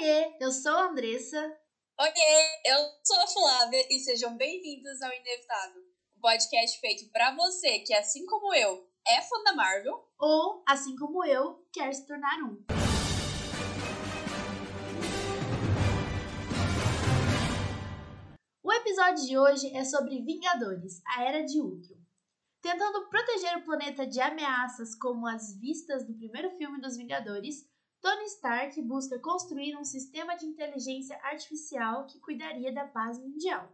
Oiê, eu sou a Andressa. Oiê, eu sou a Flávia e sejam bem-vindos ao Inevitável, um podcast feito para você que, assim como eu, é fã da Marvel ou, assim como eu, quer se tornar um. O episódio de hoje é sobre Vingadores, a Era de Ultron. Tentando proteger o planeta de ameaças como as vistas do primeiro filme dos Vingadores, Tony Stark busca construir um sistema de inteligência artificial que cuidaria da paz mundial.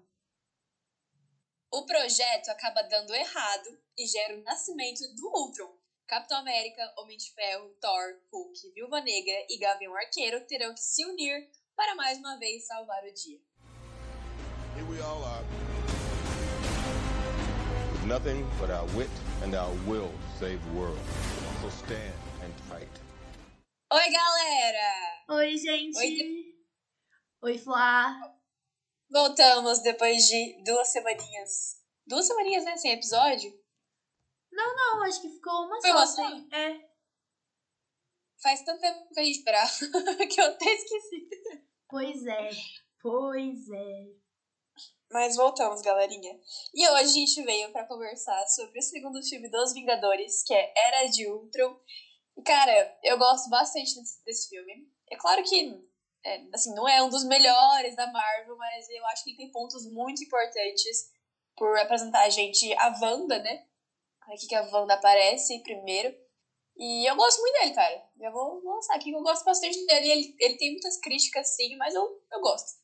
O projeto acaba dando errado e gera o nascimento do Ultron. Capitão América, Homem de Ferro, Thor, Hulk, Viúva Negra e Gavião Arqueiro terão que se unir para mais uma vez salvar o dia. Here we all are. With nothing but our wit and our will to save the world. So stand. Oi, galera! Oi, gente! Oi, Oi Flá! Voltamos depois de duas semaninhas. Duas semaninhas, né? Sem episódio? Não, não, acho que ficou uma Foi só. Uma só? É. Faz tanto tempo que a gente esperava que eu até esqueci. Pois é, pois é. Mas voltamos, galerinha. E hoje a gente veio para conversar sobre o segundo filme dos Vingadores, que é Era de Ultron. Cara, eu gosto bastante desse, desse filme. É claro que, é, assim, não é um dos melhores da Marvel, mas eu acho que tem pontos muito importantes por apresentar a gente a Wanda, né? Aqui que a Wanda aparece primeiro. E eu gosto muito dele, cara. Já vou lançar aqui que eu gosto bastante dele. Ele, ele tem muitas críticas, sim, mas eu, eu gosto.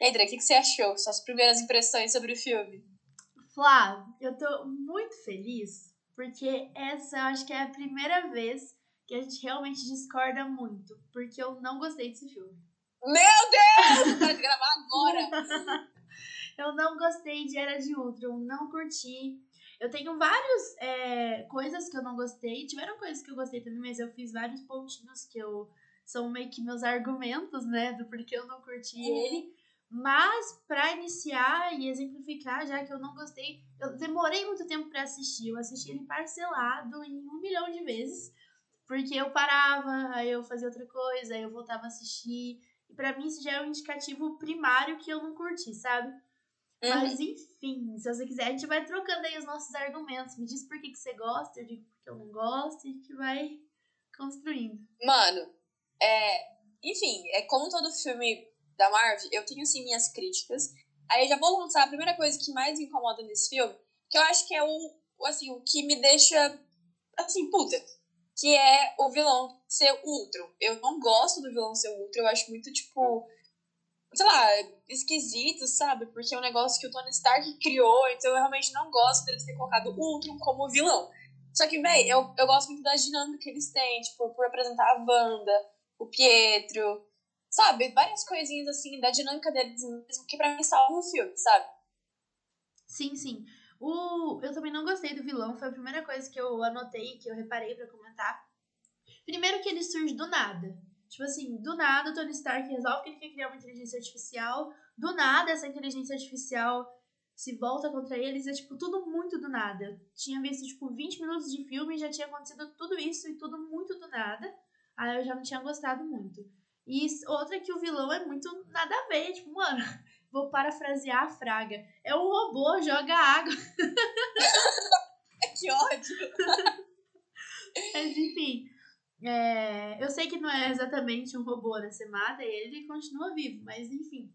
E aí, Dra, o que, que você achou? Suas primeiras impressões sobre o filme? Flá, eu tô muito feliz porque essa eu acho que é a primeira vez que a gente realmente discorda muito, porque eu não gostei desse filme. Meu Deus! Pode gravar agora! eu não gostei de Era de Ultron, não curti. Eu tenho várias é, coisas que eu não gostei. Tiveram coisas que eu gostei também, mas eu fiz vários pontinhos que eu são meio que meus argumentos, né, do porquê eu não curti uhum. ele. Mas para iniciar e exemplificar, já que eu não gostei, eu demorei muito tempo para assistir. Eu assisti ele parcelado em um milhão de vezes, porque eu parava, aí eu fazia outra coisa, aí eu voltava a assistir. E para mim isso já é um indicativo primário que eu não curti, sabe? Uhum. Mas enfim, se você quiser, a gente vai trocando aí os nossos argumentos. Me diz por que, que você gosta, eu digo porque eu não gosto, e a gente vai construindo. Mano, é. Enfim, é como todo filme da Marvel, eu tenho sim minhas críticas. Aí eu já vou lançar a primeira coisa que mais me incomoda nesse filme, que eu acho que é o, assim, o que me deixa, assim, puta. Que é o vilão ser o Ultron. Eu não gosto do vilão ser o Ultron, eu acho muito, tipo, sei lá, esquisito, sabe? Porque é um negócio que o Tony Stark criou, então eu realmente não gosto deles ter colocado o Ultron como vilão. Só que, véi, eu, eu gosto muito da dinâmica que eles têm, tipo, por apresentar a Wanda, o Pietro, sabe? Várias coisinhas assim da dinâmica deles mesmo que pra mim salvam o filme, sabe? Sim, sim. O... Eu também não gostei do vilão, foi a primeira coisa que eu anotei, que eu reparei para comentar. Primeiro que ele surge do nada. Tipo assim, do nada o Tony Stark resolve que ele quer criar uma inteligência artificial, do nada essa inteligência artificial se volta contra eles, é tipo tudo muito do nada. Tinha visto tipo 20 minutos de filme e já tinha acontecido tudo isso e tudo muito do nada. Aí eu já não tinha gostado muito. E outra que o vilão é muito nada a ver, tipo, mano, vou parafrasear a Fraga. É um robô, joga água. que ódio! Mas enfim, é, eu sei que não é exatamente um robô? Você mata ele continua vivo, mas enfim.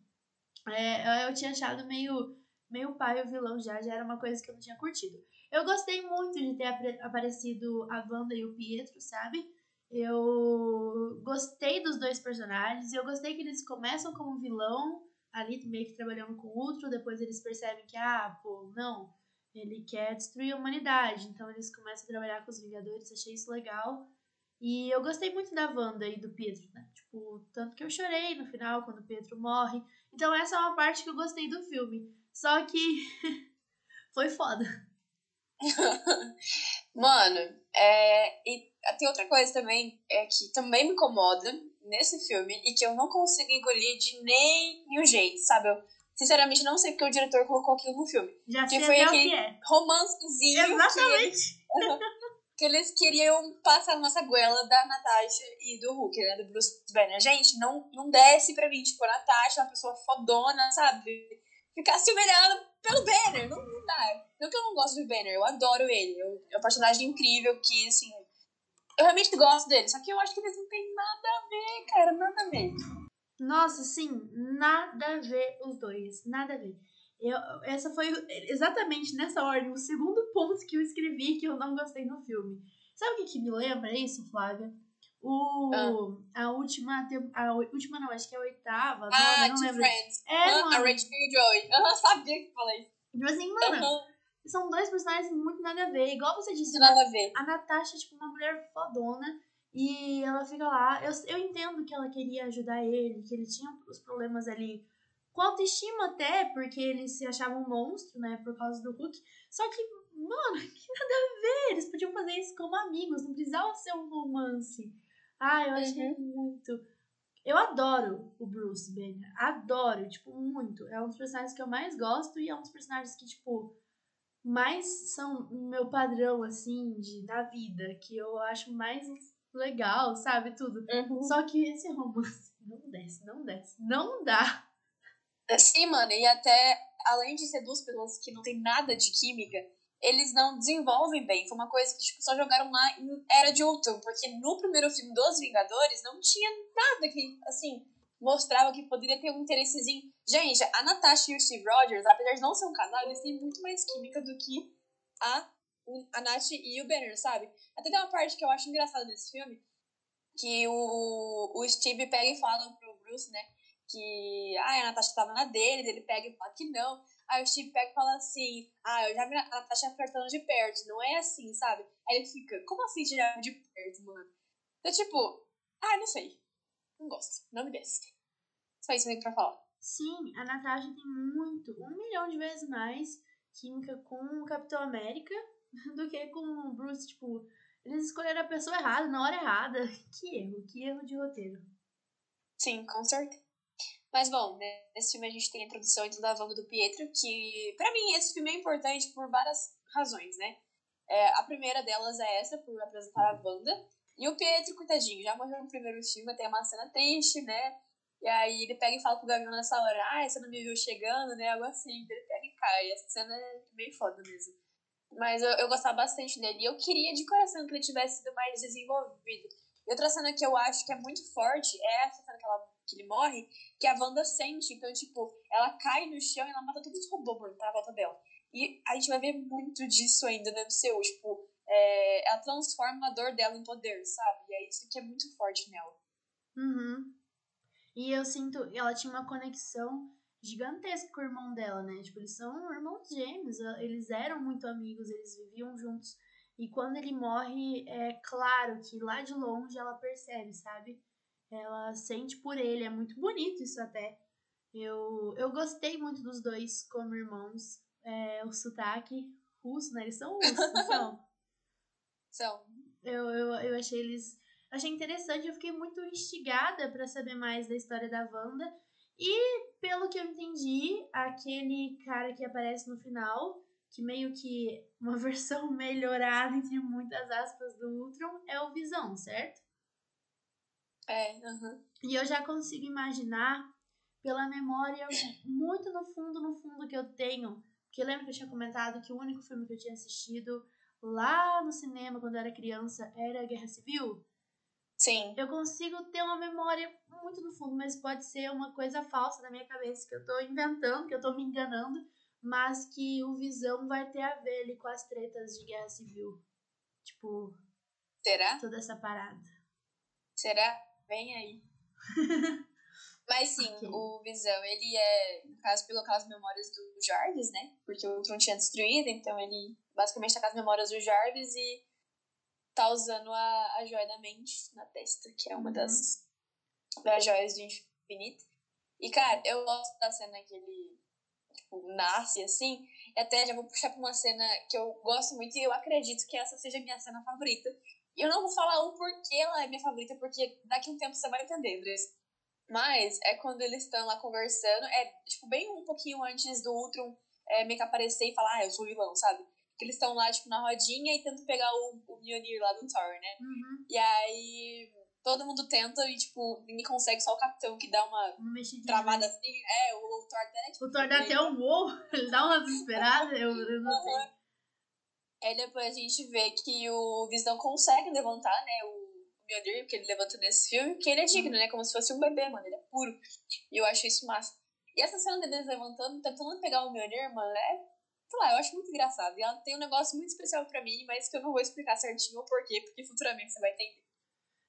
É, eu tinha achado meio, meio pai o vilão já, já era uma coisa que eu não tinha curtido. Eu gostei muito de ter aparecido a Wanda e o Pietro, sabe? Eu gostei dos dois personagens eu gostei que eles começam como vilão, ali meio que trabalhando com o Ultron, depois eles percebem que, ah, pô, não, ele quer destruir a humanidade, então eles começam a trabalhar com os Vingadores, achei isso legal. E eu gostei muito da Wanda e do Pedro, né? Tipo, tanto que eu chorei no final quando o Pedro morre. Então essa é uma parte que eu gostei do filme. Só que foi foda. Mano, é, e tem outra coisa também é que também me incomoda nesse filme e que eu não consigo engolir de nenhum jeito, sabe? Eu sinceramente não sei porque o diretor colocou aquilo no filme. Já que foi aquele que é. romancezinho. Exatamente. Que ele, que eles queriam passar nossa goela da Natasha e do Hulk, né? Do Bruce Banner. Gente, não, não desce pra mim. Tipo, a Natasha é uma pessoa fodona, sabe? Ficar se humilhando pelo Banner. Não, não dá. Não que eu não gosto do Banner, eu adoro ele. Eu, é um personagem incrível que, assim. Eu realmente gosto dele. Só que eu acho que eles não têm nada a ver, cara. Nada a ver. Nossa, sim, nada a ver os dois. Nada a ver. Eu, essa foi exatamente nessa ordem o segundo ponto que eu escrevi que eu não gostei no filme. Sabe o que, que me lembra isso, Flávia? O, ah. A última. A última não, acho que é a oitava. Ah, não, não lembro. Friends. É, ah, mano. A Rachel e o Joey. Eu não sabia que falei. Tipo assim, mano. Uhum. São dois personagens muito nada a ver. Igual você disse. Nada a ver. A Natasha é tipo uma mulher fodona. E ela fica lá. Eu, eu entendo que ela queria ajudar ele, que ele tinha os problemas ali com autoestima até, porque ele se achava um monstro, né, por causa do Hulk. Só que, mano, que nada a ver. Eles podiam fazer isso como amigos, não precisava ser um romance. Ah, eu achei uhum. muito. Eu adoro o Bruce Banner. Adoro, tipo, muito. É um dos personagens que eu mais gosto e é um dos personagens que, tipo, mais são meu padrão, assim, de, da vida. Que eu acho mais legal, sabe? Tudo. Uhum. Só que esse romance não desce, não desce. Não dá. Sim, mano, e até além de ser duas pessoas que não tem nada de química, eles não desenvolvem bem. Foi uma coisa que tipo, só jogaram lá em Era de Ultron, porque no primeiro filme dos Vingadores não tinha nada que, assim, mostrava que poderia ter um interessezinho. Gente, a Natasha e o Steve Rogers, apesar de não ser um casal, eles têm muito mais química do que a, a Nath e o Banner, sabe? Até tem uma parte que eu acho engraçada nesse filme, que o, o Steve pega e fala pro Bruce, né? que ah, a Natasha tava na dele, ele pega e fala que não. Aí o Steve pega e fala assim: Ah, eu já vi a Natasha flertando de perto, não é assim, sabe? Aí ele fica: Como assim viu de perto, mano? Então, tipo, ah, não sei. Não gosto, não me desce. Só isso mesmo pra falar. Sim, a Natasha tem muito, um milhão de vezes mais química com o Capitão América do que com o Bruce. Tipo, eles escolheram a pessoa errada, na hora errada. Que erro, que erro de roteiro. Sim, com certeza. Mas, bom, né, nesse filme a gente tem a introdução da Wanda do Pietro, que, para mim, esse filme é importante por várias razões, né? É, a primeira delas é essa, por apresentar a Wanda. E o Pietro, coitadinho, já morreu no primeiro filme, tem uma cena triste, né? E aí ele pega e fala pro Gavião nessa hora, ah, você não me viu chegando, né? Algo assim, ele pega e cai. Essa cena é meio foda mesmo. Mas eu, eu gostava bastante dele. E eu queria de coração que ele tivesse sido mais desenvolvido. E outra cena que eu acho que é muito forte é essa cena que ela que ele morre, que a Wanda sente. Então, tipo, ela cai no chão e ela mata todos os robôs por tá volta dela. E a gente vai ver muito disso ainda no MCU. Tipo, é, ela transforma a dor dela em poder, sabe? E é isso que é muito forte nela. Uhum. E eu sinto, ela tinha uma conexão gigantesca com o irmão dela, né? Tipo, eles são irmãos gêmeos, eles eram muito amigos, eles viviam juntos. E quando ele morre, é claro que lá de longe ela percebe, sabe? ela sente por ele. É muito bonito isso até. Eu, eu gostei muito dos dois como irmãos. É, o sotaque russo, né? Eles são russos, não são? São. Eu, eu, eu achei eles. Achei interessante, eu fiquei muito instigada para saber mais da história da Wanda. E, pelo que eu entendi, aquele cara que aparece no final, que meio que uma versão melhorada, entre muitas aspas, do Ultron, é o Visão, certo? É, uhum. E eu já consigo imaginar, pela memória, muito no fundo, no fundo que eu tenho. Porque lembra que eu tinha comentado que o único filme que eu tinha assistido lá no cinema quando eu era criança era Guerra Civil? Sim. Eu consigo ter uma memória muito no fundo, mas pode ser uma coisa falsa na minha cabeça, que eu tô inventando, que eu tô me enganando, mas que o Visão vai ter a ver ali com as tretas de Guerra Civil. Tipo. Será? Toda essa parada. Será? Vem aí. Mas sim, okay. o Visão, ele é, no caso, pelo caso memórias do Jarvis, né? Porque o Ultron tinha destruído, então ele basicamente tá com as memórias do Jarvis e tá usando a, a joia da mente na testa, que é uma uhum. das, das joias do infinito. E, cara, eu gosto da cena que ele, tipo, nasce assim. E até já vou puxar pra uma cena que eu gosto muito e eu acredito que essa seja a minha cena favorita. E eu não vou falar o porquê ela é minha favorita, porque daqui a um tempo você vai entender, Andrés. Mas é quando eles estão lá conversando, é tipo bem um pouquinho antes do Ultron é, meio que aparecer e falar, ah, eu sou vilão, sabe? Que eles estão lá, tipo, na rodinha e tentam pegar o, o Mjolnir lá do Thor, né? Uhum. E aí todo mundo tenta e, tipo, ninguém consegue, só o capitão que dá uma travada assim. É, o, o Thor até, tipo, O Thor dá até um uou, ele dá uma desesperada, eu, eu não sei. Aí depois a gente vê que o Visão consegue levantar, né, o Mjolnir, que ele levanta nesse filme, que ele é digno, né, como se fosse um bebê, mano, ele é puro. E eu acho isso massa. E essa cena deles levantando, tentando pegar o Mjolnir, mano, é, sei lá, eu acho muito engraçado. E ela tem um negócio muito especial pra mim, mas que eu não vou explicar certinho o porquê, porque futuramente você vai entender.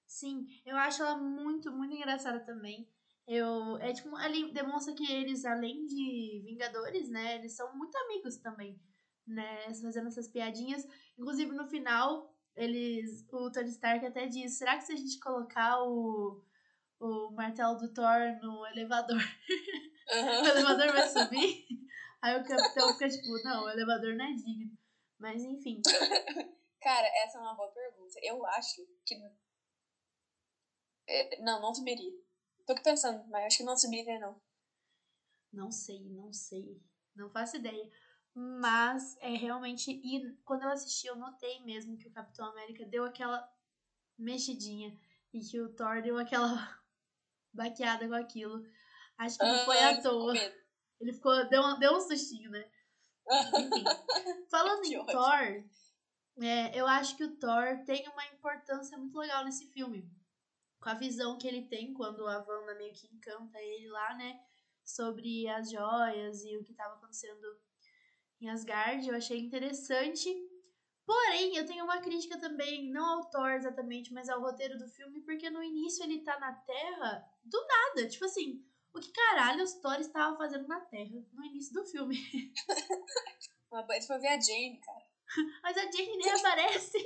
Sim, eu acho ela muito, muito engraçada também. Eu, é tipo, ali demonstra que eles, além de Vingadores, né, eles são muito amigos também, né, fazendo essas piadinhas. Inclusive, no final, eles, o Tony Stark até diz, será que se a gente colocar o, o martelo do Thor no elevador, o elevador vai subir? Aí o capitão fica tipo, não, o elevador não é digno. Mas, enfim. Cara, essa é uma boa pergunta. Eu acho que. É, Não, não subiria. Tô aqui pensando, mas acho que não subiria, não. Não sei, não sei. Não faço ideia. Mas é realmente. E quando eu assisti, eu notei mesmo que o Capitão América deu aquela mexidinha. E que o Thor deu aquela baqueada com aquilo. Acho que não foi à toa. Ele ficou. Deu, um- deu um sustinho, né? Enfim. Falando em ótimo. Thor, é, eu acho que o Thor tem uma importância muito legal nesse filme. Com a visão que ele tem quando a Wanda meio que encanta ele lá, né? Sobre as joias e o que estava acontecendo em Asgard. Eu achei interessante. Porém, eu tenho uma crítica também, não ao Thor exatamente, mas ao roteiro do filme, porque no início ele tá na Terra do nada. Tipo assim, o que caralho os Thor estavam fazendo na Terra no início do filme? Ele foi ver a Jane, cara. Mas a Jane nem aparece,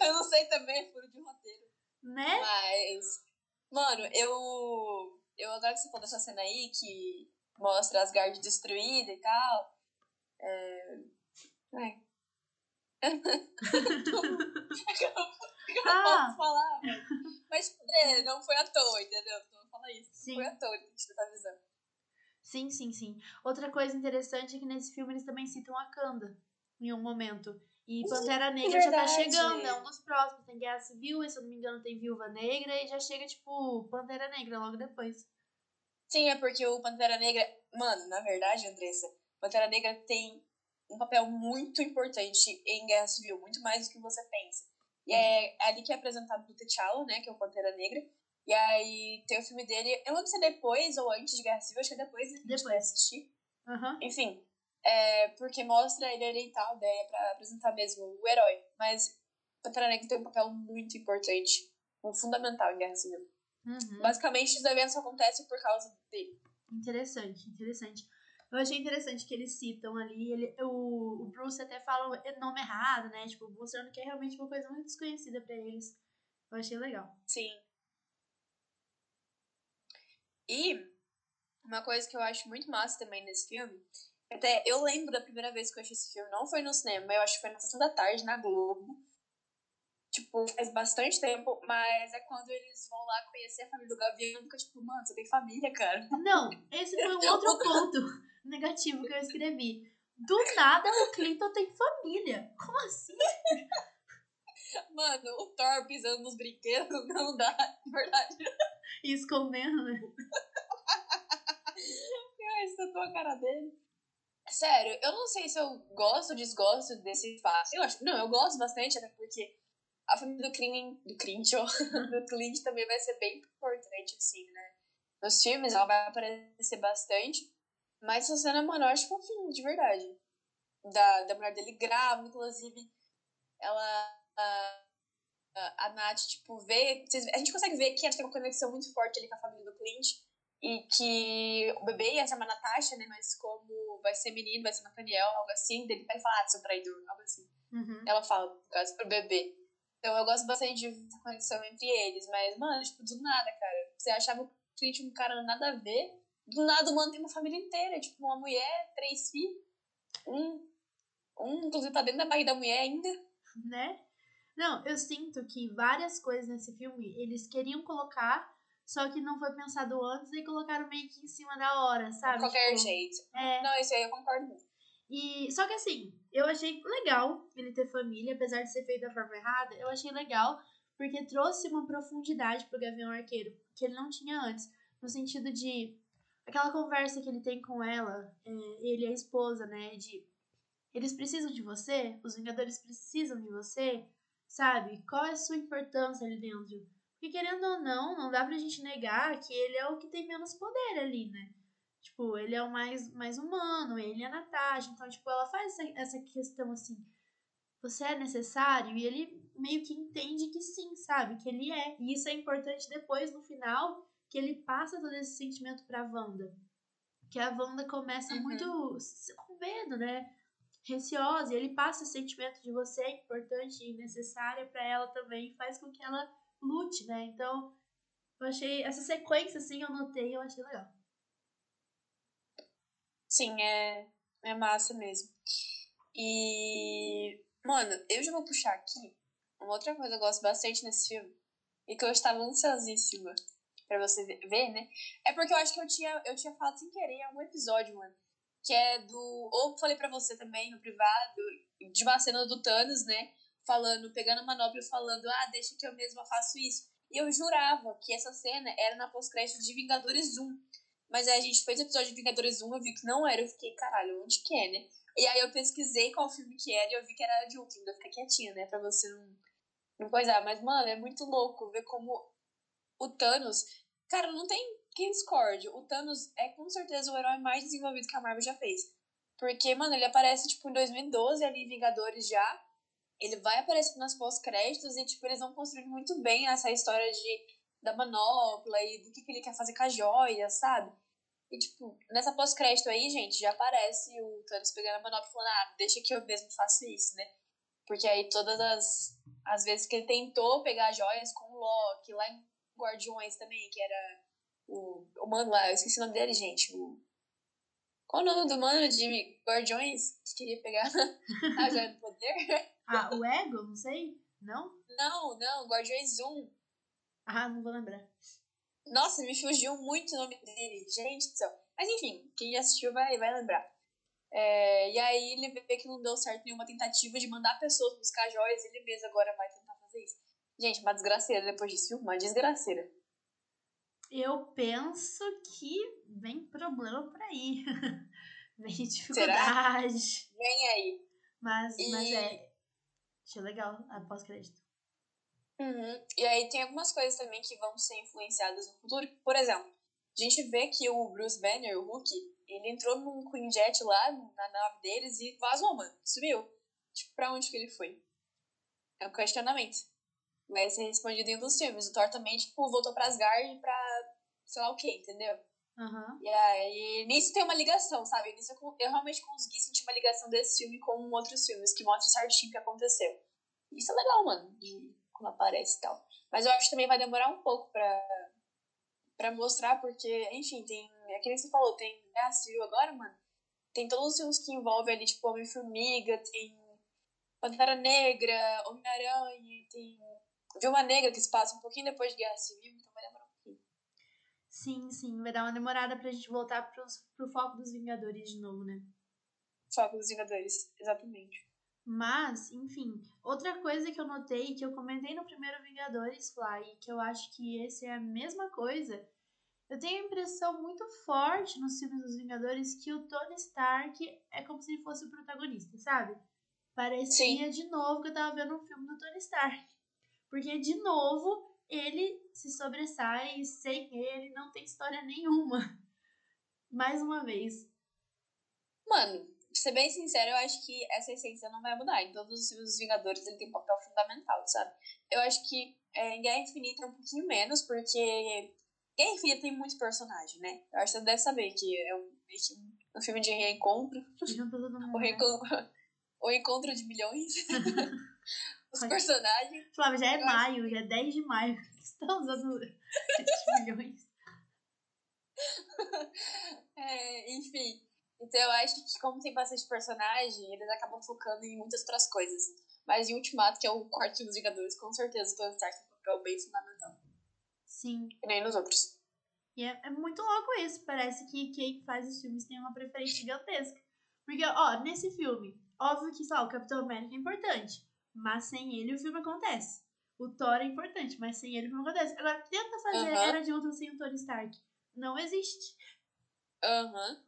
Eu não sei também, é furo de roteiro. né? Mas. Mano, eu. Eu agora que você falou dessa cena aí que mostra Asgard destruída e tal. É. Ai. eu não Ah. posso falar, velho. Mas é, não foi à toa, entendeu? Não falar isso. Sim. Foi à toa que a gente tá avisando. Sim, sim, sim. Outra coisa interessante é que nesse filme eles também citam a Kanda em um momento. E Pantera Negra já tá verdade. chegando, é um dos próximos. Tem Guerra Civil, e se eu não me engano tem Viúva Negra e já chega, tipo, Pantera Negra logo depois. Sim, é porque o Pantera Negra. Mano, na verdade, Andressa, Pantera Negra tem um papel muito importante em Guerra Civil, muito mais do que você pensa. E é ali que é apresentado o T'Challa, né, que é o Pantera Negra. E aí tem o filme dele, eu não sei se é depois ou antes de Guerra Civil, acho que é depois, né, Depois. assistir. Aham. Enfim, é porque mostra ele ali e tal, daí é pra apresentar mesmo o herói. Mas Pantera Negra tem um papel muito importante, um fundamental em Guerra Civil. Uhum. Basicamente, os eventos acontecem por causa dele. Interessante, interessante. Eu achei interessante que eles citam ali, ele, o, o Bruce até fala o nome errado, né? Tipo, mostrando que é realmente uma coisa muito desconhecida pra eles. Eu achei legal. Sim. E uma coisa que eu acho muito massa também nesse filme, até eu lembro da primeira vez que eu achei esse filme, não foi no cinema, eu acho que foi na sessão da tarde, na Globo. Tipo, faz bastante tempo, mas é quando eles vão lá conhecer a família do Gavião, fica tipo, mano, você tem família, cara. Não, esse foi um outro ponto negativo que eu escrevi. Do nada o Clinton tem família. Como assim? Mano, o Thor pisando nos brinquedos não dá, de verdade. E escondendo, né? Ai, você a cara dele. Sério, eu não sei se eu gosto ou desgosto desse fato. Eu acho, não, eu gosto bastante, até porque a família do Clint, do Clint, do Clint também vai ser bem importante, assim, né? Nos filmes ela vai aparecer bastante. Mas essa cena, mano, eu acho fofinho, de verdade. Da, da mulher dele grávida, inclusive, ela. A, Nath, tipo, vê. A gente consegue ver que ela tem uma conexão muito forte ali com a família do Clint. E que o bebê ia chamar Natasha, né? Mas como vai ser menino, vai ser Nathaniel, algo assim, dele vai falar, ah, seu traidor, algo assim. Uhum. Ela fala, por causa pro bebê. Então eu gosto bastante de conexão entre eles. Mas, mano, tipo, do nada, cara. Você achava o Clint um cara nada a ver. Do nada o mano tem uma família inteira. Tipo, uma mulher, três filhos. Um, um inclusive, tá dentro da barriga da mulher ainda. Né? Não, eu sinto que várias coisas nesse filme eles queriam colocar, só que não foi pensado antes e colocaram meio que em cima da hora, sabe? de qualquer Tipo, jeito. É, Não, isso aí eu concordo muito. E só que assim, eu achei legal ele ter família, apesar de ser feito da forma errada, eu achei legal porque trouxe uma profundidade pro Gavião Arqueiro que ele não tinha antes, no sentido de aquela conversa que ele tem com ela, é, ele e a esposa, né, de eles precisam de você, os Vingadores precisam de você, sabe? Qual é a sua importância ali dentro? Porque querendo ou não, não dá pra gente negar que ele é o que tem menos poder ali, né? Tipo, ele é o mais, mais humano, ele é a Natasha. Então, tipo, ela faz essa, essa questão assim: você é necessário? E ele meio que entende que sim, sabe? Que ele é. E isso é importante depois, no final, que ele passa todo esse sentimento pra Wanda. Que a Wanda começa uhum. muito com medo, né? Receosa. Ele passa esse sentimento de você é importante e necessária para ela também. Faz com que ela lute, né? Então, eu achei. Essa sequência, assim, eu notei eu achei legal. Sim, é, é massa mesmo. E, mano, eu já vou puxar aqui uma outra coisa que eu gosto bastante nesse filme e que eu estava ansiosíssima pra você ver, né? É porque eu acho que eu tinha, eu tinha falado sem querer em algum episódio, mano. Que é do. Ou falei pra você também no privado, de uma cena do Thanos, né? Falando, pegando a manopla e falando, ah, deixa que eu mesma faço isso. E eu jurava que essa cena era na pós-crédito de Vingadores 1. Mas aí a gente fez o episódio de Vingadores 1, eu vi que não era, eu fiquei, caralho, onde que é, né? E aí eu pesquisei qual filme que era e eu vi que era de Ultron, eu fiquei quietinha, né? Pra você não, não coisar. Mas, mano, é muito louco ver como o Thanos. Cara, não tem quem discorde. O Thanos é com certeza o herói mais desenvolvido que a Marvel já fez. Porque, mano, ele aparece, tipo, em 2012 ali em Vingadores já. Ele vai aparecendo nas pós-créditos e, tipo, eles vão construindo muito bem essa história de, da manopla e do que, que ele quer fazer com a joia, sabe? E, tipo, nessa pós-crédito aí, gente, já aparece o Thanos pegando a manopla e falando, ah, deixa que eu mesmo faço isso, né? Porque aí todas as, as vezes que ele tentou pegar joias com o Loki, lá em Guardiões também, que era o, o mano lá, eu esqueci o nome dele, gente. O, qual o nome do mano de Guardiões que queria pegar a joia do poder? Ah, o Ego? Não sei? Não? Não, não, Guardiões 1. Ah, não vou lembrar. Nossa, me fugiu muito o nome dele. Gente do céu. Mas enfim, quem assistiu vai, vai lembrar. É, e aí ele vê que não deu certo nenhuma tentativa de mandar pessoas buscar joias, ele mesmo agora vai tentar fazer isso. Gente, uma desgraceira depois disso? Uma desgraceira. Eu penso que vem problema por aí. vem dificuldade. Será? Vem aí. Mas, e... mas é. Achei legal a pós-crédito. Uhum. E aí tem algumas coisas também que vão ser influenciadas no futuro. Por exemplo, a gente vê que o Bruce Banner, o Hulk, ele entrou num Queen Jet lá na nave deles e vazou, mano. Subiu. Tipo, pra onde que ele foi? É um questionamento. Vai ser respondido em um dos filmes. O Thor também, tipo, voltou pra Asgard pra sei lá o que, entendeu? Uhum. E aí, nisso tem uma ligação, sabe? Nisso eu, eu realmente consegui sentir uma ligação desse filme com outros filmes que mostram certinho o que aconteceu. Isso é legal, mano. De como aparece e tal. Mas eu acho que também vai demorar um pouco pra, pra mostrar, porque, enfim, tem. É que nem você falou, tem Guerra Civil agora, mano. Tem todos os filmes que envolvem ali, tipo, Homem-Formiga, tem Pantera Negra, Homem-Aranha, tem Viúva Negra, que se passa um pouquinho depois de Guerra Civil, então vai demorar. Sim, sim, vai dar uma demorada pra gente voltar pros, pro foco dos Vingadores de novo, né? Foco dos Vingadores, exatamente. Mas, enfim, outra coisa que eu notei, que eu comentei no primeiro Vingadores Fly, que eu acho que esse é a mesma coisa, eu tenho a impressão muito forte nos filmes dos Vingadores que o Tony Stark é como se ele fosse o protagonista, sabe? Parecia Sim. de novo que eu tava vendo um filme do Tony Stark. Porque, de novo, ele se sobressai e sem ele não tem história nenhuma. Mais uma vez. Mano, pra ser bem sincero, eu acho que essa essência não vai mudar. Em todos os filmes dos Vingadores ele tem um papel fundamental, sabe? Eu acho que é, em Guerra Infinita é um pouquinho menos, porque Guerra Infinita tem muito personagem, né? Eu acho que você deve saber que é um, um filme de reencontro. o, né? reencontro o encontro de milhões. Os personagens. Flávia, já é maio, já é 10 de maio. Estamos usando 10 milhões. é, enfim, então eu acho que como tem bastante personagem, eles acabam focando em muitas outras coisas. Mas em Ultimato, que é o quarto dos Vingadores, com certeza o Tony Stark tem um papel bem fundamental. Sim. E nem nos outros. E é, é muito louco isso. Parece que quem faz os filmes tem uma preferência gigantesca. Porque, ó, nesse filme, óbvio que, sei lá, o Capitão América é importante. Mas sem ele o filme acontece. O Thor é importante, mas sem ele o filme acontece. Agora, tenta fazer Aham. Era de Ultron sem o Tony Stark. Não existe. Aham.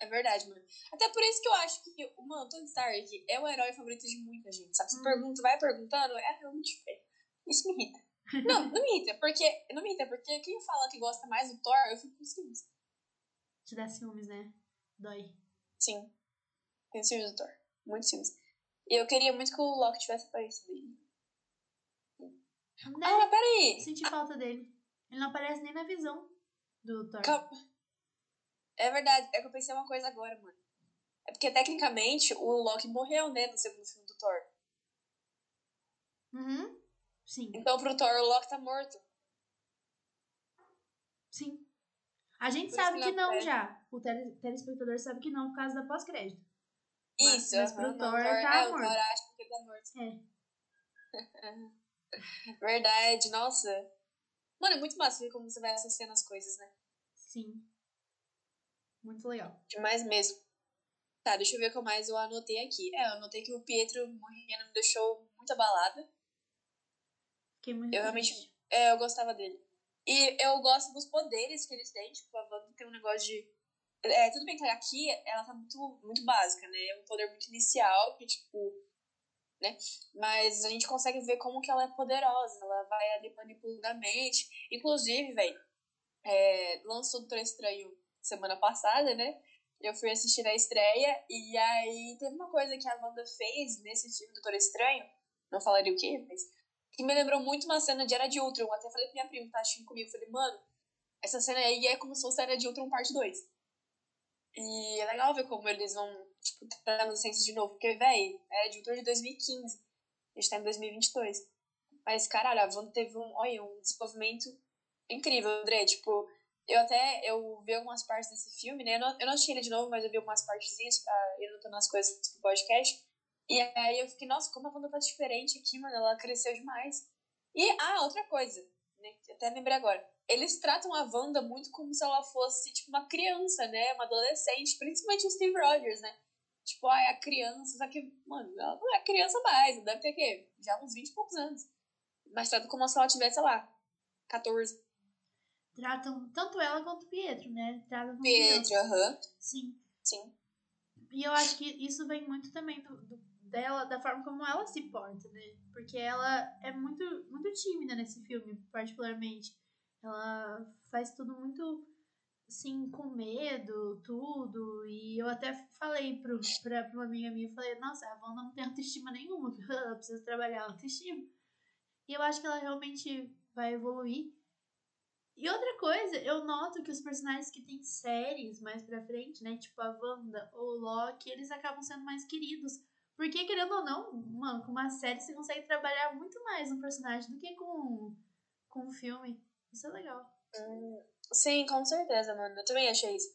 É verdade, mano. Até por isso que eu acho que, mano, Tony Stark é o herói favorito de muita gente, sabe? Você Hum. pergunta, vai perguntando, é realmente feio. Isso me irrita. Não, não me irrita, porque. Não me irrita, porque quem fala que gosta mais do Thor, eu fico com ciúmes. Te dá ciúmes, né? Dói. Sim. Tenho ciúmes do Thor. Muito ciúmes. E eu queria muito que o Loki tivesse aparecido aí. Ah, mas peraí! Senti falta dele. Ele não aparece nem na visão do Thor. Calma. É verdade, é que eu pensei uma coisa agora, mano. É porque tecnicamente o Loki morreu, né, no segundo filme do Thor. Uhum. Sim, Então pro Thor o Loki tá morto. sim. A gente Por sabe que que não não já. O tele- telespectador sabe que não por causa da pós-crédito. Isso, mas pro Thor o tá é, o morto. Thor acha que ele tá morto. É. Verdade, nossa. Mano, é muito massa ver como você vai associando as coisas, né? Sim. Muito legal. Demais mesmo. Tá, deixa eu ver o que mais eu anotei aqui. É, eu anotei que o Pietro morrendo me deixou muito abalada. Fiquei muito Eu realmente- triste. É, eu gostava dele. E eu gosto dos poderes que eles têm. Tipo, a Wanda tem um negócio de. É, tudo bem que aqui ela tá muito, muito básica, né? É um poder muito inicial, que, tipo. Né? Mas a gente consegue ver como que ela é poderosa. Ela vai ali manipulando a mente. Inclusive, velho, é, lançou Doutor Estranho semana passada, né? Eu fui assistir a estreia. E aí teve uma coisa que a Wanda fez nesse filme Doutor Estranho. Não falaria o quê, mas que me lembrou muito uma cena de Era de Ultron. Até falei pra minha prima que tá assistindo comigo, falei, mano, essa cena aí é como se fosse Era de Ultron parte 2. E é legal ver como eles vão, tipo, trazendo ciência de novo, porque, véi, Era de Ultron de 2015. A gente tá em 2022. Mas, caralho, a Wanda teve um, olha, um desenvolvimento incrível, André. Tipo, eu até, eu vi algumas partes desse filme, né? Eu não, eu não assisti ele de novo, mas eu vi algumas partezinhas pra ir anotando as coisas pro podcast. E aí eu fiquei, nossa, como a Wanda tá diferente aqui, mano. Ela cresceu demais. E, ah, outra coisa, né? que Até lembrei agora. Eles tratam a Wanda muito como se ela fosse, tipo, uma criança, né? Uma adolescente. Principalmente o Steve Rogers, né? Tipo, ah, é a criança. Só que, mano, ela não é criança mais. Ela deve ter, o quê? Já uns 20 e poucos anos. Mas trata como se ela tivesse, sei lá, 14. Tratam tanto ela quanto o Pietro, né? Tratam criança. aham. Sim. Sim. E eu acho que isso vem muito também do, do- dela, da forma como ela se porta, né? Porque ela é muito, muito tímida nesse filme, particularmente. Ela faz tudo muito, assim, com medo, tudo. E eu até falei pro, pra, pra uma amiga minha, falei, nossa, a Wanda não tem autoestima nenhuma, ela precisa trabalhar a autoestima. E eu acho que ela realmente vai evoluir. E outra coisa, eu noto que os personagens que têm séries mais pra frente, né? Tipo a Wanda ou o Loki, eles acabam sendo mais queridos. Porque, querendo ou não, mano, com uma série você consegue trabalhar muito mais um personagem do que com, com um filme. Isso é legal. Hum, sim, com certeza, mano. Eu também achei isso.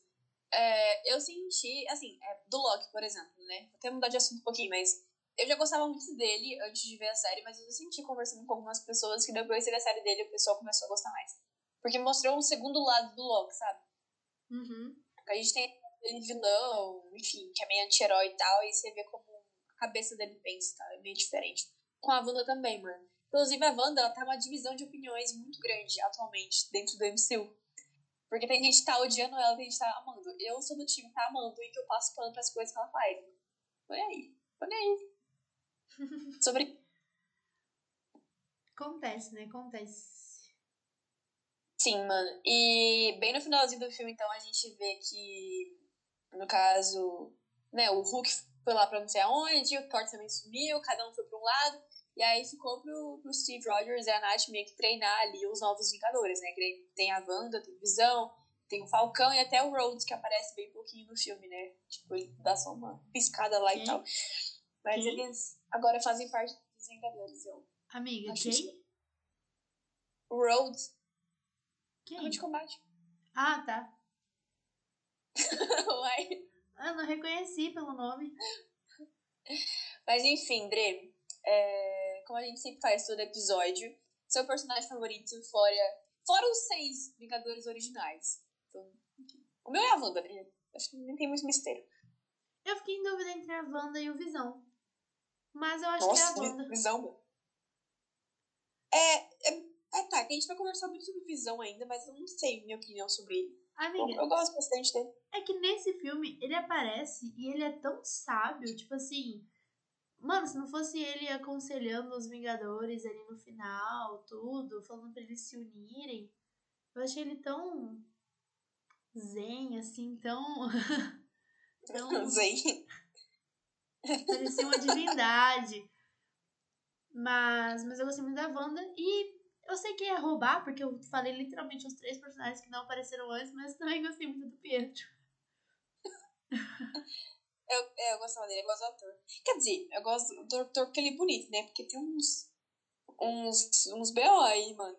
É, eu senti, assim, é, do Loki, por exemplo, né? Vou até mudar de assunto um pouquinho, mas eu já gostava muito dele antes de ver a série, mas eu senti conversando com algumas pessoas que depois de ver a série dele o pessoal começou a gostar mais. Porque mostrou um segundo lado do Loki, sabe? Uhum. A gente tem ele vilão, enfim, que é meio anti-herói e tal, e você vê como a cabeça dele pensa, tá? É meio diferente. Com a Wanda também, mano. Inclusive, a Wanda, ela tá uma divisão de opiniões muito grande atualmente dentro do MCU. Porque tem gente que tá odiando ela, tem gente que tá amando. Eu sou do time que tá amando e que eu passo pano pras coisas que ela faz. Nem aí. Nem aí. Sobre. Acontece, né? Acontece. Sim, mano. E bem no finalzinho do filme, então, a gente vê que, no caso, né, o Hulk foi lá pra não sei aonde, o Thor também sumiu, cada um foi pra um lado. E aí ficou pro, pro Steve Rogers e a Nath meio que treinar ali os novos Vingadores, né? Que Tem a Wanda, tem o Visão, tem o Falcão e até o Rhodes, que aparece bem pouquinho no filme, né? Tipo, ele dá só uma piscada lá Quem? e tal. Mas Quem? eles agora fazem parte dos Vingadores. Eu. Amiga, quem? O Rhodes, Quem? arma de combate. Ah, tá. Uai. Ah, não reconheci pelo nome. Mas enfim, Dre, é, como a gente sempre faz todo episódio, seu personagem favorito fora, fora os seis Vingadores originais. Então, o meu é a Wanda, né? Acho que nem tem muito mistério. Eu fiquei em dúvida entre a Wanda e o Visão. Mas eu acho Nossa, que é a Wanda. visão. É, é, é, tá, a gente vai conversar muito sobre visão ainda, mas eu não sei minha opinião sobre ele. Amiga, eu gosto bastante dele. É que nesse filme ele aparece e ele é tão sábio, tipo assim. Mano, se não fosse ele aconselhando os Vingadores ali no final, tudo, falando pra eles se unirem, eu achei ele tão zen, assim, tão. tão Zen. Parecia uma divindade. Mas, mas eu gostei muito da Wanda. E eu sei que ia roubar, porque eu falei literalmente os três personagens que não apareceram antes, mas também gostei muito do Pietro. Eu, é, eu gostava dele, eu gosto do ator. Quer dizer, eu gosto do ator porque ele é bonito, né? Porque tem uns. uns. uns BO aí, mano.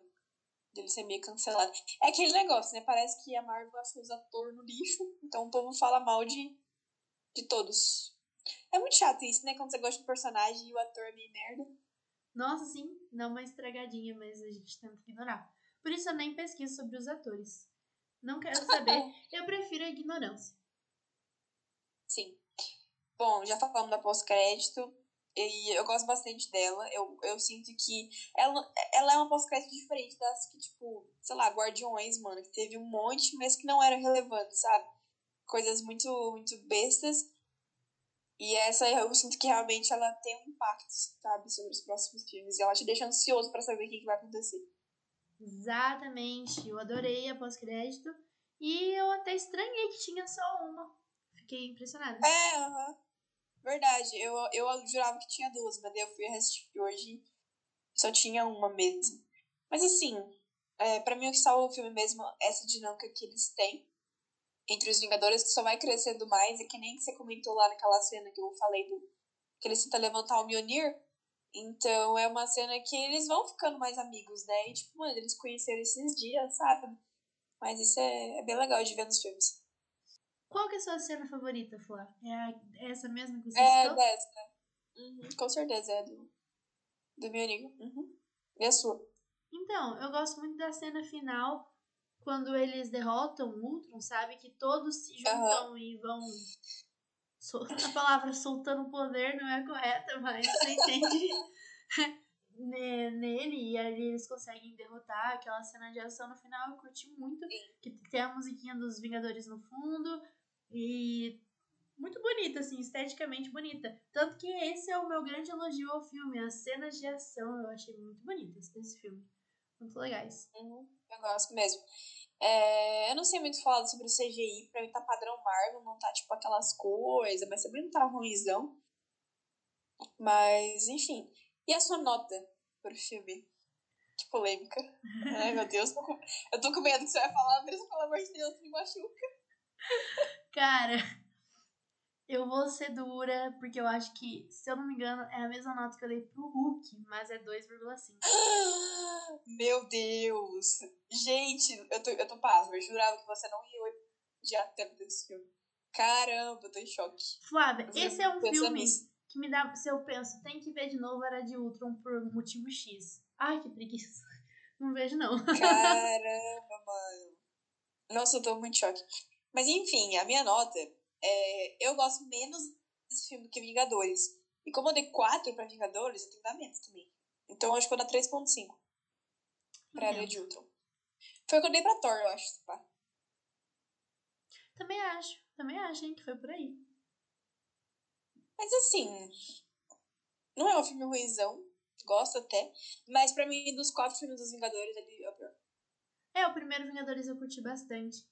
Dele ser meio cancelado. É aquele negócio, né? Parece que a Marvel achou os atores no lixo, então o povo fala mal de. de todos. É muito chato isso, né? Quando você gosta do personagem e o ator é meio merda. Nossa, sim, não uma estragadinha, mas a gente tenta ignorar. Por isso eu nem pesquiso sobre os atores. Não quero saber, eu prefiro a ignorância. Bom, já falamos da pós-crédito. E eu gosto bastante dela. Eu, eu sinto que ela, ela é uma pós-crédito diferente das que, tipo, sei lá, Guardiões, mano, que teve um monte, mas que não eram relevantes, sabe? Coisas muito, muito bestas. E essa eu sinto que realmente ela tem um impacto, sabe, sobre os próximos filmes. E ela te deixa ansioso pra saber o que, que vai acontecer. Exatamente, eu adorei a pós-crédito. E eu até estranhei que tinha só uma. Fiquei impressionada. É, aham. Verdade. Eu, eu jurava que tinha duas, mas daí eu fui assistir hoje só tinha uma mesmo. Mas assim, é, para mim o que salva o filme mesmo é essa dinâmica que eles têm entre os Vingadores, que só vai crescendo mais, é que nem que você comentou lá naquela cena que eu falei do que eles tentam levantar o Mjolnir. Então é uma cena que eles vão ficando mais amigos, né? E tipo, mano, eles conheceram esses dias, sabe? Mas isso é, é bem legal de ver nos filmes. Qual que é a sua cena favorita, Flá? É, a- é essa mesma que você É, citou? dessa. Uhum, com certeza, é do, do Mjolnir. Uhum. E a sua? Então, eu gosto muito da cena final, quando eles derrotam o Ultron, sabe? Que todos se juntam e vão. A palavra soltando poder não é correta, mas você entende Ne- nele. E ali eles conseguem derrotar aquela cena de ação no final. Eu curti muito. Que tem a musiquinha dos Vingadores no fundo. E muito bonita, assim, esteticamente bonita. Tanto que esse é o meu grande elogio ao filme. As cenas de ação eu achei muito bonitas desse filme. Muito legais. Uhum, eu gosto mesmo. É, eu não sei muito falar sobre o CGI, pra mim tá padrão Marvel, não tá tipo aquelas coisas, mas também não tá ruimzão. Mas, enfim. E a sua nota pro filme? Que polêmica. Ai, meu Deus, eu tô com medo que você vai falar, mas pelo amor de Deus, me machuca. Cara, eu vou ser dura, porque eu acho que, se eu não me engano, é a mesma nota que eu dei pro Hulk, mas é 2,5. Meu Deus! Gente, eu tô, eu tô pasma, eu jurava que você não ia odiar tanto desse filme. Caramba, eu tô em choque. Flávia, Eu esse é um filme nisso. que me dá. Se eu penso, tem que ver de novo Era de Ultron por motivo X. Ai, que preguiça. Não vejo, não. Caramba, mano. Nossa, eu tô muito em choque. Mas enfim, a minha nota é. Eu gosto menos desse filme que Vingadores. E como eu dei 4 pra Vingadores, eu tenho que dar menos também. Então eu acho que eu vou dar 3,5 pra Era de Ultron. Foi o que eu dei pra Thor, eu acho. Pá. Também acho. Também acho, hein, que foi por aí. Mas assim. Não é um filme ruimzão. Gosto até. Mas pra mim, dos quatro filmes dos Vingadores, ele é o pior. É, o primeiro Vingadores eu curti bastante.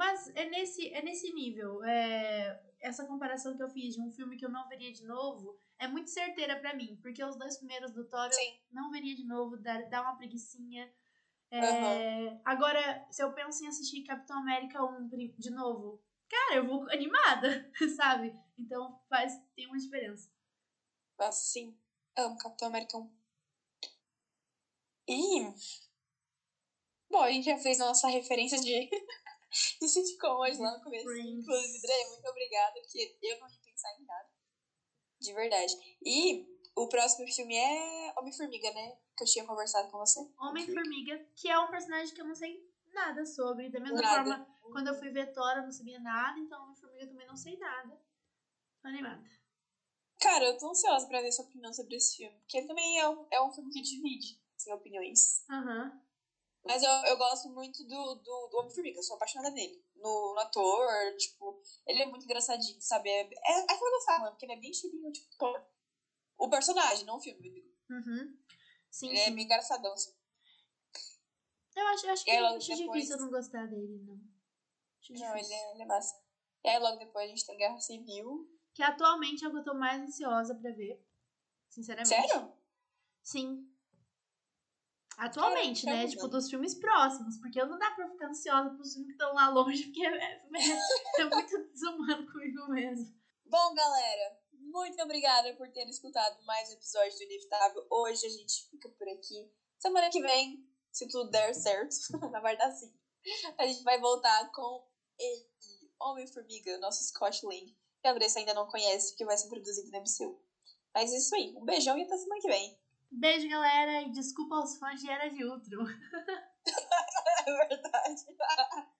Mas é nesse, é nesse nível. É, essa comparação que eu fiz de um filme que eu não veria de novo é muito certeira pra mim. Porque os dois primeiros do Thor eu não veria de novo, dá, dá uma preguiçinha. É, Aham. Agora, se eu penso em assistir Capitão América 1 pri- de novo, cara, eu vou animada, sabe? Então faz, tem uma diferença. Sim. Amo Capitão América 1. E. Bom, a gente já fez a nossa referência de, de sitcom hoje lá no começo. Friends. Inclusive, Dre, muito obrigada, porque eu não ia pensar em nada. De verdade. E o próximo filme é Homem-Formiga, né? Que eu tinha conversado com você. Homem-Formiga, que é um personagem que eu não sei nada sobre. Da mesma Nada. forma, quando eu fui ver Thor, eu não sabia nada, então Homem-Formiga também não sei nada. Tô animada. Cara, eu tô ansiosa pra ver sua opinião sobre esse filme. Porque também é um, é um filme que divide, assim, opiniões. Aham. Uhum. Mas eu, eu gosto muito do, do, do Homem-Formiga, eu sou apaixonada nele. No, no ator, tipo, ele é muito engraçadinho, sabe? É, é, é aquela que eu falo, porque ele é bem cheirinho, tipo. O personagem, não o filme. Uhum. Sim, ele sim. é bem engraçadão, assim. Eu acho, eu acho que logo acho depois- difícil eu não gostar dele, não. Acho Não, ele é, ele é massa. E aí logo depois a gente tem Guerra Civil. Que atualmente é o que eu tô mais ansiosa pra ver. Sinceramente. Sério? Sim. Atualmente, né? Tipo, dos filmes próximos. Porque eu não dá pra ficar ansiosa pros filmes que estão lá longe, porque é, é, é muito desumano comigo mesmo. Bom, galera, muito obrigada por ter escutado mais um episódio do Inevitável. Hoje a gente fica por aqui. Semana que vem, se tudo der certo, na verdade sim, a gente vai voltar com ele, Homem-Formiga, nosso Scott Lang, que a Andressa ainda não conhece, que vai ser introduzido no MCU. Mas isso aí, um beijão e até semana que vem. Beijo, galera, e desculpa aos fãs de Era de Ultron. É verdade.